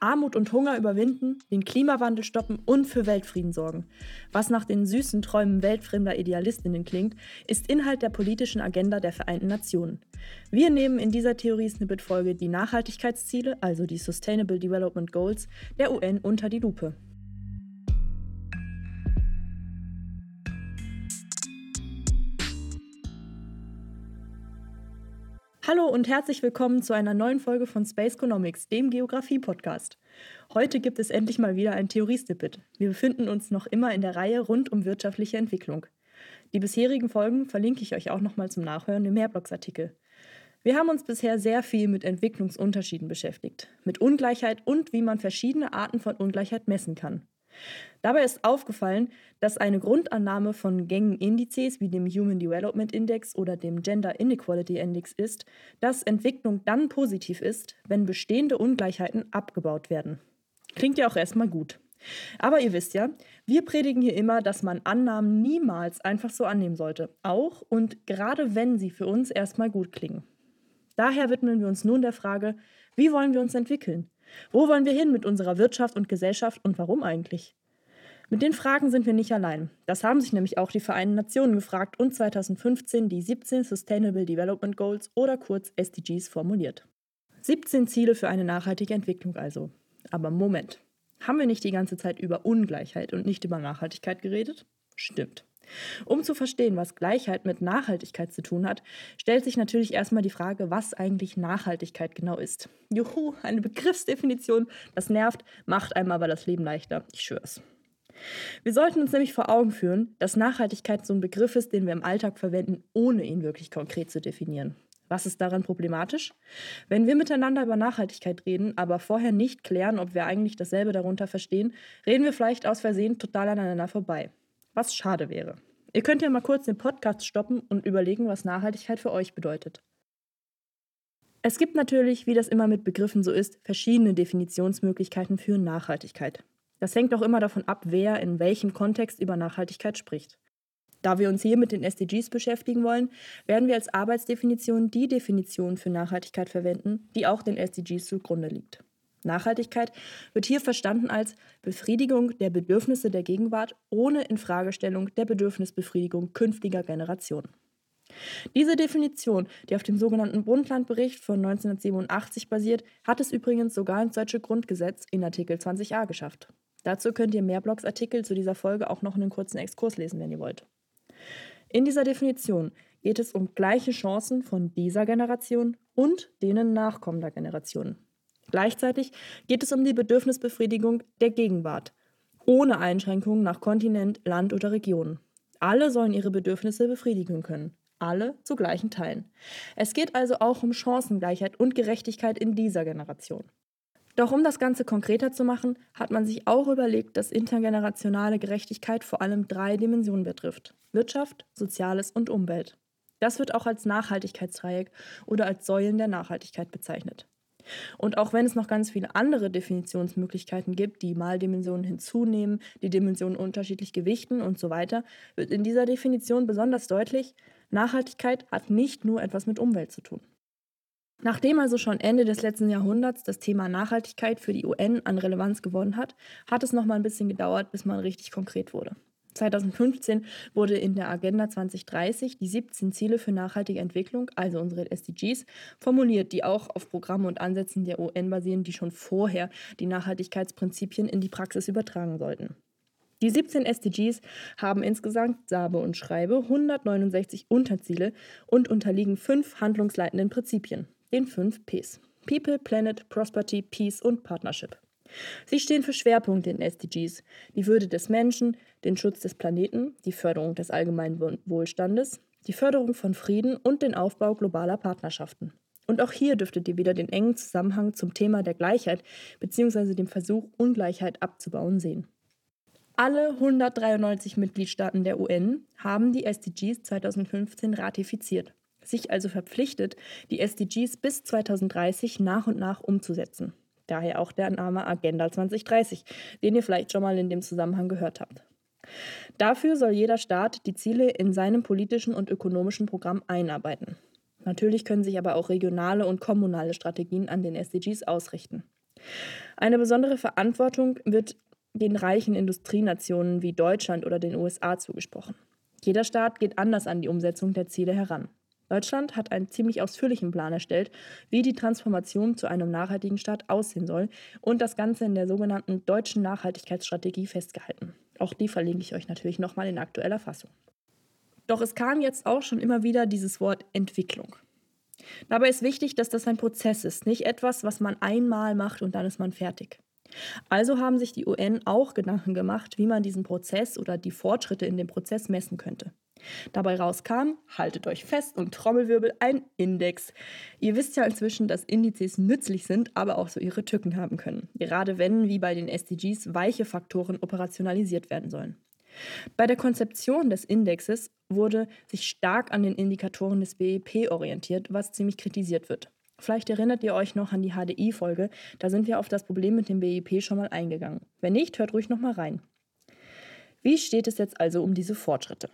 Armut und Hunger überwinden, den Klimawandel stoppen und für Weltfrieden sorgen. Was nach den süßen Träumen weltfremder Idealistinnen klingt, ist Inhalt der politischen Agenda der Vereinten Nationen. Wir nehmen in dieser Theorie-Snippet-Folge die Nachhaltigkeitsziele, also die Sustainable Development Goals, der UN unter die Lupe. Hallo und herzlich willkommen zu einer neuen Folge von Space Economics, dem Geografie-Podcast. Heute gibt es endlich mal wieder ein Theorie-Snippet. Wir befinden uns noch immer in der Reihe rund um wirtschaftliche Entwicklung. Die bisherigen Folgen verlinke ich euch auch nochmal zum Nachhören im Mehrblocksartikel. Wir haben uns bisher sehr viel mit Entwicklungsunterschieden beschäftigt, mit Ungleichheit und wie man verschiedene Arten von Ungleichheit messen kann. Dabei ist aufgefallen, dass eine Grundannahme von Gängenindizes wie dem Human Development Index oder dem Gender Inequality Index ist, dass Entwicklung dann positiv ist, wenn bestehende Ungleichheiten abgebaut werden. Klingt ja auch erstmal gut. Aber ihr wisst ja, wir predigen hier immer, dass man Annahmen niemals einfach so annehmen sollte, auch und gerade wenn sie für uns erstmal gut klingen. Daher widmen wir uns nun der Frage, wie wollen wir uns entwickeln? Wo wollen wir hin mit unserer Wirtschaft und Gesellschaft und warum eigentlich? Mit den Fragen sind wir nicht allein. Das haben sich nämlich auch die Vereinten Nationen gefragt und 2015 die 17 Sustainable Development Goals oder kurz SDGs formuliert. 17 Ziele für eine nachhaltige Entwicklung also. Aber Moment, haben wir nicht die ganze Zeit über Ungleichheit und nicht über Nachhaltigkeit geredet? Stimmt. Um zu verstehen, was Gleichheit mit Nachhaltigkeit zu tun hat, stellt sich natürlich erstmal die Frage, was eigentlich Nachhaltigkeit genau ist. Juhu, eine Begriffsdefinition, das nervt, macht einem aber das Leben leichter. Ich schwör's. Wir sollten uns nämlich vor Augen führen, dass Nachhaltigkeit so ein Begriff ist, den wir im Alltag verwenden, ohne ihn wirklich konkret zu definieren. Was ist daran problematisch? Wenn wir miteinander über Nachhaltigkeit reden, aber vorher nicht klären, ob wir eigentlich dasselbe darunter verstehen, reden wir vielleicht aus Versehen total aneinander vorbei was schade wäre. Ihr könnt ja mal kurz den Podcast stoppen und überlegen, was Nachhaltigkeit für euch bedeutet. Es gibt natürlich, wie das immer mit Begriffen so ist, verschiedene Definitionsmöglichkeiten für Nachhaltigkeit. Das hängt auch immer davon ab, wer in welchem Kontext über Nachhaltigkeit spricht. Da wir uns hier mit den SDGs beschäftigen wollen, werden wir als Arbeitsdefinition die Definition für Nachhaltigkeit verwenden, die auch den SDGs zugrunde liegt. Nachhaltigkeit wird hier verstanden als Befriedigung der Bedürfnisse der Gegenwart ohne Infragestellung der Bedürfnisbefriedigung künftiger Generationen. Diese Definition, die auf dem sogenannten Brundtland-Bericht von 1987 basiert, hat es übrigens sogar ins deutsche Grundgesetz in Artikel 20a geschafft. Dazu könnt ihr mehr Blogsartikel zu dieser Folge auch noch einen kurzen Exkurs lesen, wenn ihr wollt. In dieser Definition geht es um gleiche Chancen von dieser Generation und denen nachkommender Generationen. Gleichzeitig geht es um die Bedürfnisbefriedigung der Gegenwart, ohne Einschränkungen nach Kontinent, Land oder Region. Alle sollen ihre Bedürfnisse befriedigen können. Alle zu gleichen Teilen. Es geht also auch um Chancengleichheit und Gerechtigkeit in dieser Generation. Doch um das Ganze konkreter zu machen, hat man sich auch überlegt, dass intergenerationale Gerechtigkeit vor allem drei Dimensionen betrifft. Wirtschaft, Soziales und Umwelt. Das wird auch als Nachhaltigkeitsdreieck oder als Säulen der Nachhaltigkeit bezeichnet. Und auch wenn es noch ganz viele andere Definitionsmöglichkeiten gibt, die Maldimensionen hinzunehmen, die Dimensionen unterschiedlich gewichten und so weiter, wird in dieser Definition besonders deutlich, Nachhaltigkeit hat nicht nur etwas mit Umwelt zu tun. Nachdem also schon Ende des letzten Jahrhunderts das Thema Nachhaltigkeit für die UN an Relevanz gewonnen hat, hat es noch mal ein bisschen gedauert, bis man richtig konkret wurde. 2015 wurde in der Agenda 2030 die 17 Ziele für nachhaltige Entwicklung, also unsere SDGs, formuliert, die auch auf Programmen und Ansätzen der UN basieren, die schon vorher die Nachhaltigkeitsprinzipien in die Praxis übertragen sollten. Die 17 SDGs haben insgesamt, sage und schreibe, 169 Unterziele und unterliegen fünf handlungsleitenden Prinzipien, den fünf Ps. People, Planet, Prosperity, Peace und Partnership. Sie stehen für Schwerpunkte in SDGs, die Würde des Menschen, den Schutz des Planeten, die Förderung des allgemeinen Wohlstandes, die Förderung von Frieden und den Aufbau globaler Partnerschaften. Und auch hier dürftet ihr wieder den engen Zusammenhang zum Thema der Gleichheit bzw. dem Versuch, Ungleichheit abzubauen sehen. Alle 193 Mitgliedstaaten der UN haben die SDGs 2015 ratifiziert, sich also verpflichtet, die SDGs bis 2030 nach und nach umzusetzen. Daher auch der Name Agenda 2030, den ihr vielleicht schon mal in dem Zusammenhang gehört habt. Dafür soll jeder Staat die Ziele in seinem politischen und ökonomischen Programm einarbeiten. Natürlich können sich aber auch regionale und kommunale Strategien an den SDGs ausrichten. Eine besondere Verantwortung wird den reichen Industrienationen wie Deutschland oder den USA zugesprochen. Jeder Staat geht anders an die Umsetzung der Ziele heran. Deutschland hat einen ziemlich ausführlichen Plan erstellt, wie die Transformation zu einem nachhaltigen Staat aussehen soll und das Ganze in der sogenannten deutschen Nachhaltigkeitsstrategie festgehalten. Auch die verlinke ich euch natürlich nochmal in aktueller Fassung. Doch es kam jetzt auch schon immer wieder dieses Wort Entwicklung. Dabei ist wichtig, dass das ein Prozess ist, nicht etwas, was man einmal macht und dann ist man fertig. Also haben sich die UN auch Gedanken gemacht, wie man diesen Prozess oder die Fortschritte in dem Prozess messen könnte. Dabei rauskam, haltet euch fest und Trommelwirbel, ein Index. Ihr wisst ja inzwischen, dass Indizes nützlich sind, aber auch so ihre Tücken haben können. Gerade wenn, wie bei den SDGs, weiche Faktoren operationalisiert werden sollen. Bei der Konzeption des Indexes wurde sich stark an den Indikatoren des BIP orientiert, was ziemlich kritisiert wird. Vielleicht erinnert ihr euch noch an die HDI-Folge, da sind wir auf das Problem mit dem BIP schon mal eingegangen. Wenn nicht, hört ruhig noch mal rein. Wie steht es jetzt also um diese Fortschritte?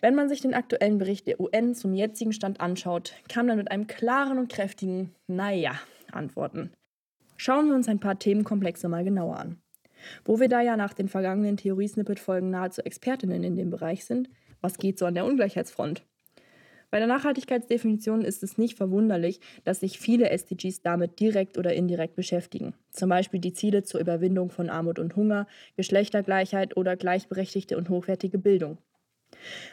Wenn man sich den aktuellen Bericht der UN zum jetzigen Stand anschaut, kam man mit einem klaren und kräftigen Naja antworten. Schauen wir uns ein paar Themenkomplexe mal genauer an. Wo wir da ja nach den vergangenen Theorie-Snippet-Folgen nahezu Expertinnen in dem Bereich sind, was geht so an der Ungleichheitsfront? Bei der Nachhaltigkeitsdefinition ist es nicht verwunderlich, dass sich viele SDGs damit direkt oder indirekt beschäftigen. Zum Beispiel die Ziele zur Überwindung von Armut und Hunger, Geschlechtergleichheit oder gleichberechtigte und hochwertige Bildung.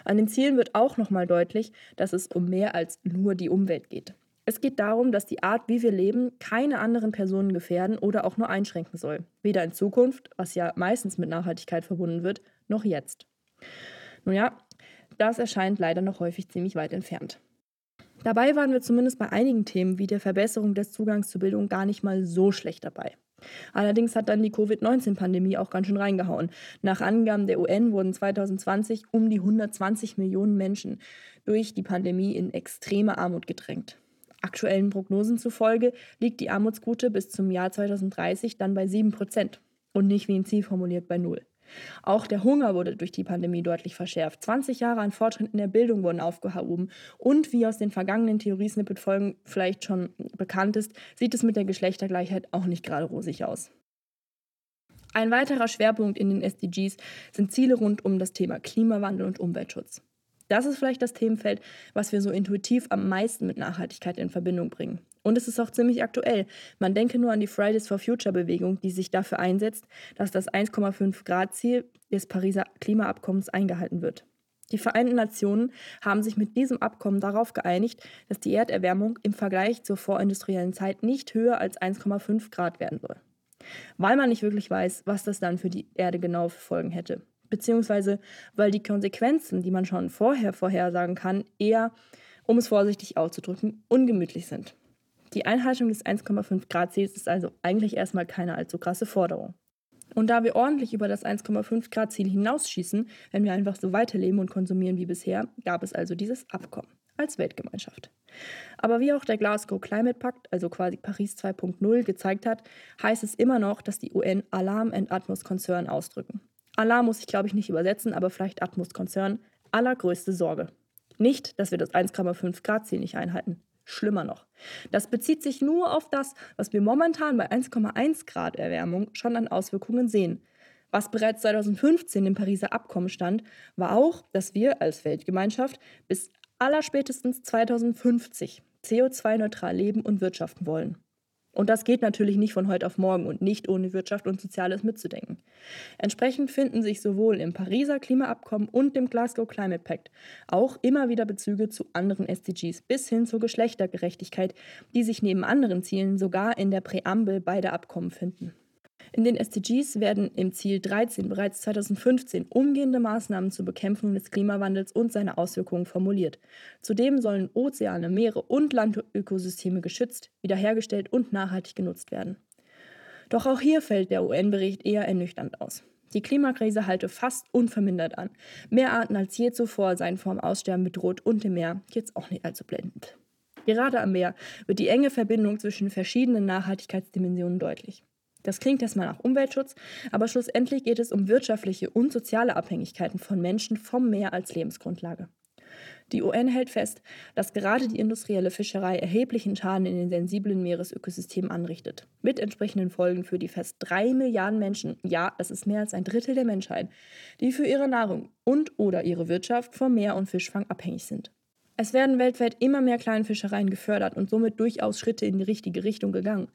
An den Zielen wird auch nochmal deutlich, dass es um mehr als nur die Umwelt geht. Es geht darum, dass die Art, wie wir leben, keine anderen Personen gefährden oder auch nur einschränken soll. Weder in Zukunft, was ja meistens mit Nachhaltigkeit verbunden wird, noch jetzt. Nun ja, das erscheint leider noch häufig ziemlich weit entfernt. Dabei waren wir zumindest bei einigen Themen wie der Verbesserung des Zugangs zur Bildung gar nicht mal so schlecht dabei. Allerdings hat dann die Covid-19-Pandemie auch ganz schön reingehauen. Nach Angaben der UN wurden 2020 um die 120 Millionen Menschen durch die Pandemie in extreme Armut gedrängt. Aktuellen Prognosen zufolge liegt die Armutsquote bis zum Jahr 2030 dann bei 7 Prozent und nicht wie ein Ziel formuliert bei Null. Auch der Hunger wurde durch die Pandemie deutlich verschärft. 20 Jahre an Fortschritt in der Bildung wurden aufgehoben. Und wie aus den vergangenen Theorie-Snippet-Folgen vielleicht schon bekannt ist, sieht es mit der Geschlechtergleichheit auch nicht gerade rosig aus. Ein weiterer Schwerpunkt in den SDGs sind Ziele rund um das Thema Klimawandel und Umweltschutz. Das ist vielleicht das Themenfeld, was wir so intuitiv am meisten mit Nachhaltigkeit in Verbindung bringen. Und es ist auch ziemlich aktuell. Man denke nur an die Fridays for Future Bewegung, die sich dafür einsetzt, dass das 1,5 Grad Ziel des Pariser Klimaabkommens eingehalten wird. Die Vereinten Nationen haben sich mit diesem Abkommen darauf geeinigt, dass die Erderwärmung im Vergleich zur vorindustriellen Zeit nicht höher als 1,5 Grad werden soll. Weil man nicht wirklich weiß, was das dann für die Erde genau für Folgen hätte. Beziehungsweise weil die Konsequenzen, die man schon vorher vorhersagen kann, eher, um es vorsichtig auszudrücken, ungemütlich sind. Die Einhaltung des 1,5 Grad Ziels ist also eigentlich erstmal keine allzu krasse Forderung. Und da wir ordentlich über das 1,5 Grad Ziel hinausschießen, wenn wir einfach so weiterleben und konsumieren wie bisher, gab es also dieses Abkommen als Weltgemeinschaft. Aber wie auch der Glasgow Climate Pact, also quasi Paris 2.0, gezeigt hat, heißt es immer noch, dass die UN Alarm and Atmos Concern ausdrücken. Alarm muss ich, glaube ich, nicht übersetzen, aber vielleicht Atmos Concern. Allergrößte Sorge. Nicht, dass wir das 1,5 Grad Ziel nicht einhalten. Schlimmer noch. Das bezieht sich nur auf das, was wir momentan bei 1,1 Grad Erwärmung schon an Auswirkungen sehen. Was bereits 2015 im Pariser Abkommen stand, war auch, dass wir als Weltgemeinschaft bis allerspätestens 2050 CO2-neutral leben und wirtschaften wollen. Und das geht natürlich nicht von heute auf morgen und nicht ohne Wirtschaft und Soziales mitzudenken. Entsprechend finden sich sowohl im Pariser Klimaabkommen und dem Glasgow Climate Pact auch immer wieder Bezüge zu anderen SDGs bis hin zur Geschlechtergerechtigkeit, die sich neben anderen Zielen sogar in der Präambel beider Abkommen finden. In den SDGs werden im Ziel 13 bereits 2015 umgehende Maßnahmen zur Bekämpfung des Klimawandels und seiner Auswirkungen formuliert. Zudem sollen Ozeane, Meere und Landökosysteme geschützt, wiederhergestellt und nachhaltig genutzt werden. Doch auch hier fällt der UN-Bericht eher ernüchternd aus. Die Klimakrise halte fast unvermindert an. Mehr Arten als je zuvor seien vom Aussterben bedroht und im Meer geht's auch nicht allzu blendend. Gerade am Meer wird die enge Verbindung zwischen verschiedenen Nachhaltigkeitsdimensionen deutlich. Das klingt erstmal nach Umweltschutz, aber schlussendlich geht es um wirtschaftliche und soziale Abhängigkeiten von Menschen vom Meer als Lebensgrundlage. Die UN hält fest, dass gerade die industrielle Fischerei erheblichen Schaden in den sensiblen Meeresökosystemen anrichtet, mit entsprechenden Folgen für die fast drei Milliarden Menschen, ja, das ist mehr als ein Drittel der Menschheit, die für ihre Nahrung und oder ihre Wirtschaft vom Meer- und Fischfang abhängig sind. Es werden weltweit immer mehr Kleinfischereien gefördert und somit durchaus Schritte in die richtige Richtung gegangen.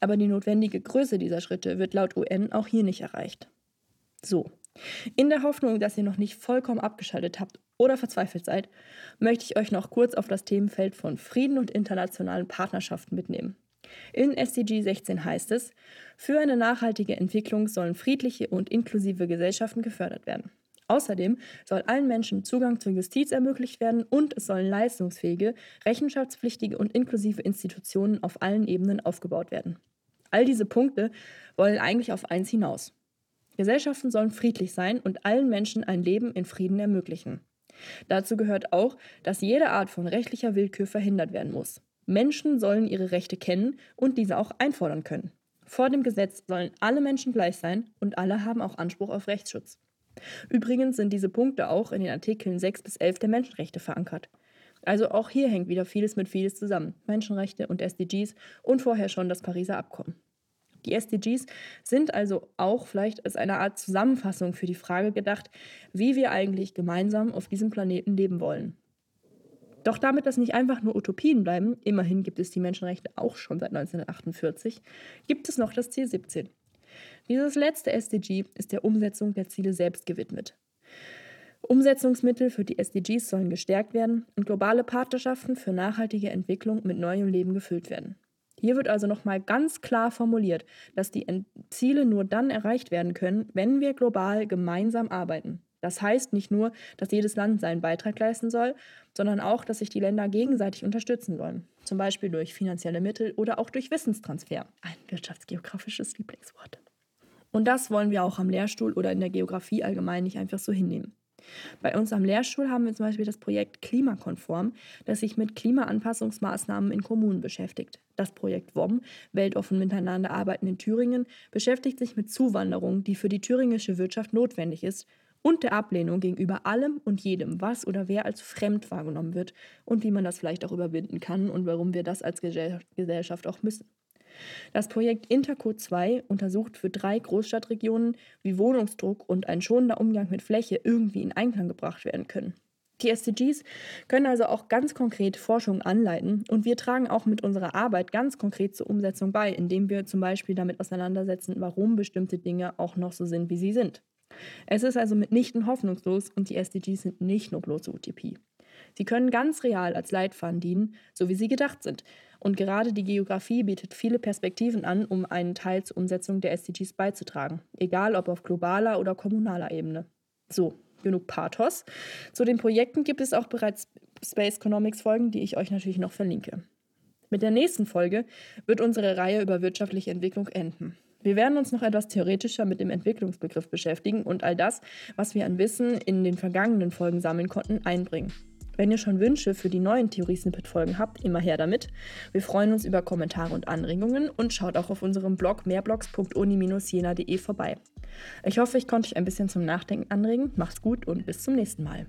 Aber die notwendige Größe dieser Schritte wird laut UN auch hier nicht erreicht. So, in der Hoffnung, dass ihr noch nicht vollkommen abgeschaltet habt oder verzweifelt seid, möchte ich euch noch kurz auf das Themenfeld von Frieden und internationalen Partnerschaften mitnehmen. In SDG 16 heißt es, für eine nachhaltige Entwicklung sollen friedliche und inklusive Gesellschaften gefördert werden. Außerdem soll allen Menschen Zugang zur Justiz ermöglicht werden und es sollen leistungsfähige, rechenschaftspflichtige und inklusive Institutionen auf allen Ebenen aufgebaut werden. All diese Punkte wollen eigentlich auf eins hinaus. Gesellschaften sollen friedlich sein und allen Menschen ein Leben in Frieden ermöglichen. Dazu gehört auch, dass jede Art von rechtlicher Willkür verhindert werden muss. Menschen sollen ihre Rechte kennen und diese auch einfordern können. Vor dem Gesetz sollen alle Menschen gleich sein und alle haben auch Anspruch auf Rechtsschutz. Übrigens sind diese Punkte auch in den Artikeln 6 bis 11 der Menschenrechte verankert. Also auch hier hängt wieder vieles mit vieles zusammen. Menschenrechte und SDGs und vorher schon das Pariser Abkommen. Die SDGs sind also auch vielleicht als eine Art Zusammenfassung für die Frage gedacht, wie wir eigentlich gemeinsam auf diesem Planeten leben wollen. Doch damit das nicht einfach nur Utopien bleiben, immerhin gibt es die Menschenrechte auch schon seit 1948, gibt es noch das Ziel 17. Dieses letzte SDG ist der Umsetzung der Ziele selbst gewidmet. Umsetzungsmittel für die SDGs sollen gestärkt werden und globale Partnerschaften für nachhaltige Entwicklung mit neuem Leben gefüllt werden. Hier wird also nochmal ganz klar formuliert, dass die Ziele nur dann erreicht werden können, wenn wir global gemeinsam arbeiten. Das heißt nicht nur, dass jedes Land seinen Beitrag leisten soll, sondern auch, dass sich die Länder gegenseitig unterstützen sollen. Zum Beispiel durch finanzielle Mittel oder auch durch Wissenstransfer. Ein wirtschaftsgeografisches Lieblingswort. Und das wollen wir auch am Lehrstuhl oder in der Geografie allgemein nicht einfach so hinnehmen. Bei uns am Lehrstuhl haben wir zum Beispiel das Projekt Klimakonform, das sich mit Klimaanpassungsmaßnahmen in Kommunen beschäftigt. Das Projekt WOM, Weltoffen miteinander arbeiten in Thüringen, beschäftigt sich mit Zuwanderung, die für die thüringische Wirtschaft notwendig ist, und der Ablehnung gegenüber allem und jedem, was oder wer als fremd wahrgenommen wird und wie man das vielleicht auch überwinden kann und warum wir das als Gesellschaft auch müssen. Das Projekt Interco 2 untersucht für drei Großstadtregionen, wie Wohnungsdruck und ein schonender Umgang mit Fläche irgendwie in Einklang gebracht werden können. Die SDGs können also auch ganz konkret Forschung anleiten und wir tragen auch mit unserer Arbeit ganz konkret zur Umsetzung bei, indem wir zum Beispiel damit auseinandersetzen, warum bestimmte Dinge auch noch so sind, wie sie sind. Es ist also mitnichten hoffnungslos und die SDGs sind nicht nur bloße Utopie. Sie können ganz real als Leitfaden dienen, so wie sie gedacht sind. Und gerade die Geografie bietet viele Perspektiven an, um einen Teil zur Umsetzung der SDGs beizutragen, egal ob auf globaler oder kommunaler Ebene. So, genug Pathos. Zu den Projekten gibt es auch bereits Space Economics Folgen, die ich euch natürlich noch verlinke. Mit der nächsten Folge wird unsere Reihe über wirtschaftliche Entwicklung enden. Wir werden uns noch etwas theoretischer mit dem Entwicklungsbegriff beschäftigen und all das, was wir an Wissen in den vergangenen Folgen sammeln konnten, einbringen. Wenn ihr schon Wünsche für die neuen Theorie-Snippet-Folgen habt, immer her damit. Wir freuen uns über Kommentare und Anregungen und schaut auch auf unserem Blog mehrblogs.uni-jena.de vorbei. Ich hoffe, ich konnte euch ein bisschen zum Nachdenken anregen. Macht's gut und bis zum nächsten Mal.